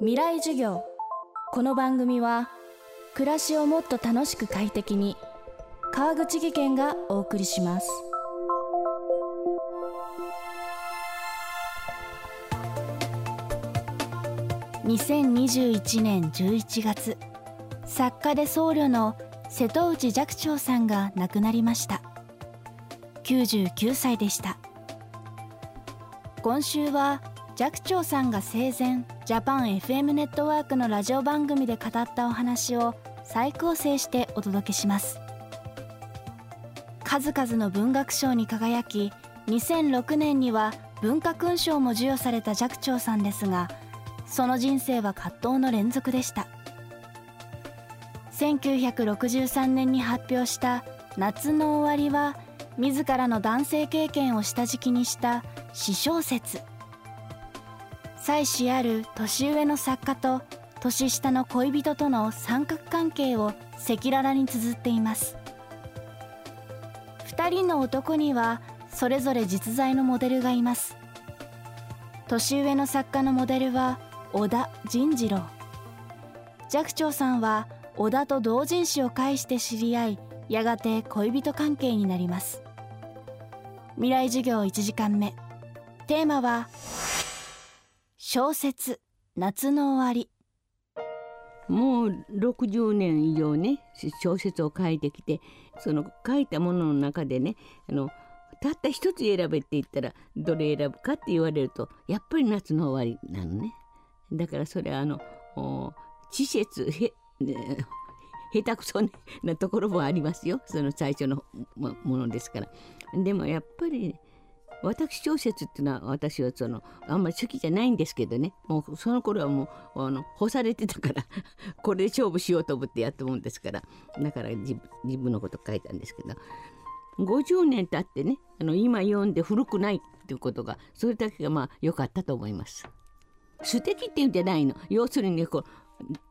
未来授業。この番組は暮らしをもっと楽しく快適に川口義賢がお送りします。2021年11月作家で僧侶の瀬戸内寂聴さんが亡くなりました。99歳でした。今週は寂聴さんが生前ジャパン FM ネットワークのラジオ番組で語ったお話を再構成してお届けします。数々の文学賞に輝き2006年には文化勲章も授与された寂聴さんですがその人生は葛藤の連続でした。1963年に発表した「夏の終わり」は自らの男性経験を下敷きにした詩小説。妻子ある年上の作家と年下の恋人との三角関係を赤裸々に綴っています。2人の男にはそれぞれ実在のモデルがいます。年上の作家のモデルは小田仁次郎。寂聴さんは小田と同人誌を介して知り合いやがて恋人関係になります。未来授業1時間目。テーマは小説夏の終わり。もう60年以上ね小説を書いてきてその書いたものの中でねあのたった一つ選べって言ったらどれ選ぶかって言われるとやっぱり夏の終わりなのね。だからそれはあの稚拙へ、下手くそ、なところもありますよ。その最初のものですから。でもやっぱり、ね私小説っていうのは私はそのあんまり好きじゃないんですけどねもうその頃はもうあの干されてたから これで勝負しようと思ってやったもんですからだから自分のこと書いたんですけど50年経ってねあの今読んで古くないっていうことがそれだけがまあ良かったと思います。素敵っていうんじゃないの要するにこ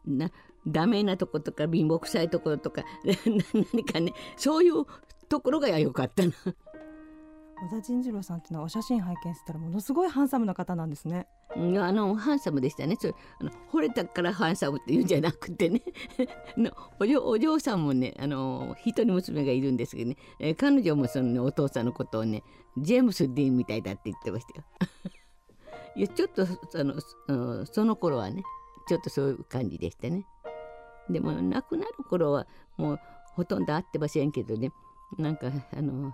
うなダメなとことか貧乏くさいところとか 何かねそういうところが良かったな。小田仁次郎さんっていうのはお写真拝見したらものすごいハンサムな方なんですね。あのハンサムでしたね。それあの惚れたからハンサムって言うんじゃなくてね。のお嬢お嬢さんもねあの一人娘がいるんですけどね、えー、彼女もその、ね、お父さんのことをねジェームス・ディーンみたいだって言ってましたよ。いやちょっとあのその頃はねちょっとそういう感じでしたね。でも亡くなる頃はもうほとんど会ってませんけどねなんかあの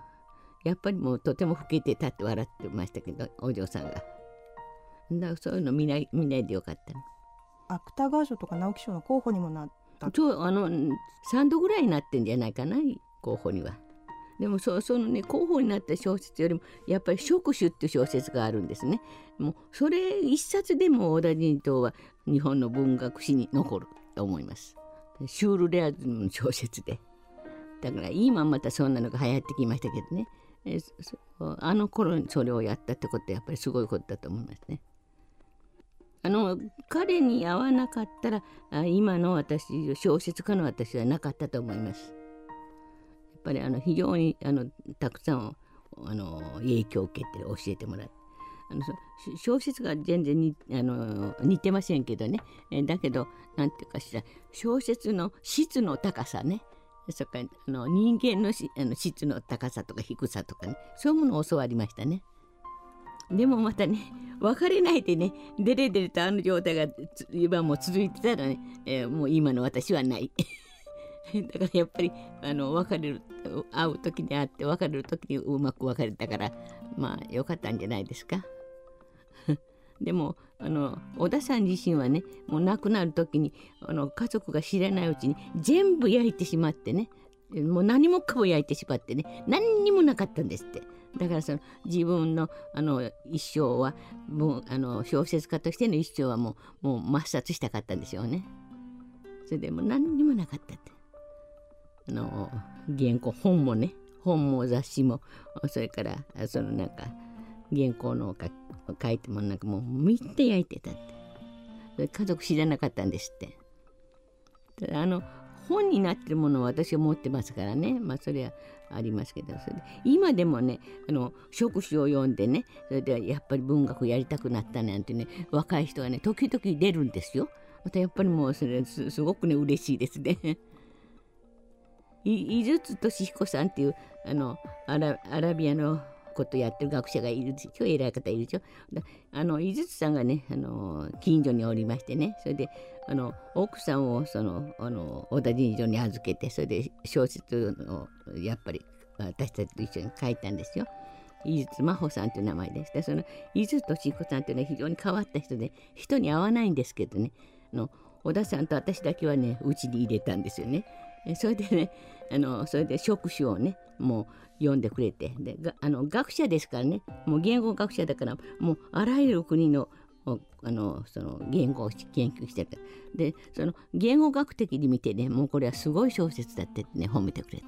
やっぱりもうとても老けてたって笑ってましたけどお嬢さんが。だからそういうの見ない見ないでよかったの。芥川賞とか直木賞の候補にもなったそうあの3度ぐらいになってんじゃないかな候補には。でもそそのね候補になった小説よりもやっぱり「触手」っていう小説があるんですね。もうそれ一冊でも小田人東は日本の文学史に残ると思います。シュールレアズムの小説で。だから今またそんなのが流行ってきましたけどね。えあの頃にそれをやったってことはやっぱりすごいことだと思いますね。あの彼に会わなかったら今の私小説家の私はなかったと思います。やっぱりあの非常にあのたくさんあの影響を受けて教えてもらってあの小説が全然にあの似てませんけどねだけど何て言うかしら小説の質の高さねそれかあの人間のしあの質の高さとか低さとかねそういうものを教わりましたね。でもまたね別れないでねデレデレとあの状態が今も続いてたらね、えー、もう今の私はない。だからやっぱりあの別れる会う時に会って別れる時にうまく別れたからまあよかったんじゃないですか。でもあの小田さん自身はねもう亡くなる時にあの家族が知らないうちに全部焼いてしまってねもう何もかも焼いてしまってね何にもなかったんですって。だからその自分のあの一生はもうあの小説家としての一生はもうもう抹殺したかったんでしょうね。それでもう何にもなかったって。あの原稿本もね本も雑誌もそれからそのなんか原稿の書いてもなんかもうみんな焼いてたって家族知らなかったんですってあの本になってるものを私は持ってますからねまあそれはありますけどそれで今でもねあの職種を読んでねそれでやっぱり文学やりたくなったなんてね若い人がね時々出るんですよ。またやっぱりもうそれすすごくね嬉しいですね。井筒俊彦さんっていうあのアラアラビアのことやってる学者がいるでしょ偉い方いるでしょ？あの井筒さんがねあの近所におりましてねそれであの奥さんをそのあの小田神社に預けてそれで小説をやっぱり私たちと一緒に書いたんですよ。井筒真帆さんという名前でしたその井筒俊彦さんというのは非常に変わった人で人に会わないんですけどねあの小田さんと私だけはねうちに入れたんですよね。それでねあのそれで職種をねもう読んでくれて。であの学者ですからねもう言語学者だからもうあらゆる国のあのその言語を研究してるでその言語学的に見てねもうこれはすごい小説だってね褒めてくれた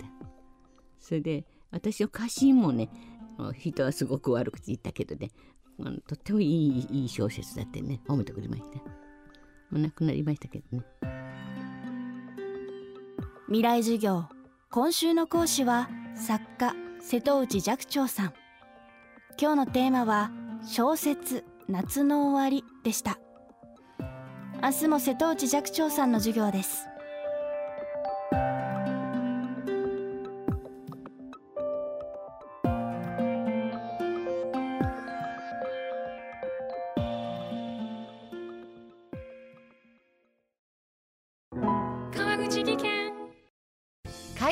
それで私の家臣もね人はすごく悪口言ったけどねあのとってもいいいい小説だってね褒めてくれました。もう亡くなりましたけどね。未来授業。今週の講師は作家瀬戸内寂聴さん。今日のテーマは小説夏の終わりでした。明日も瀬戸内寂聴さんの授業です。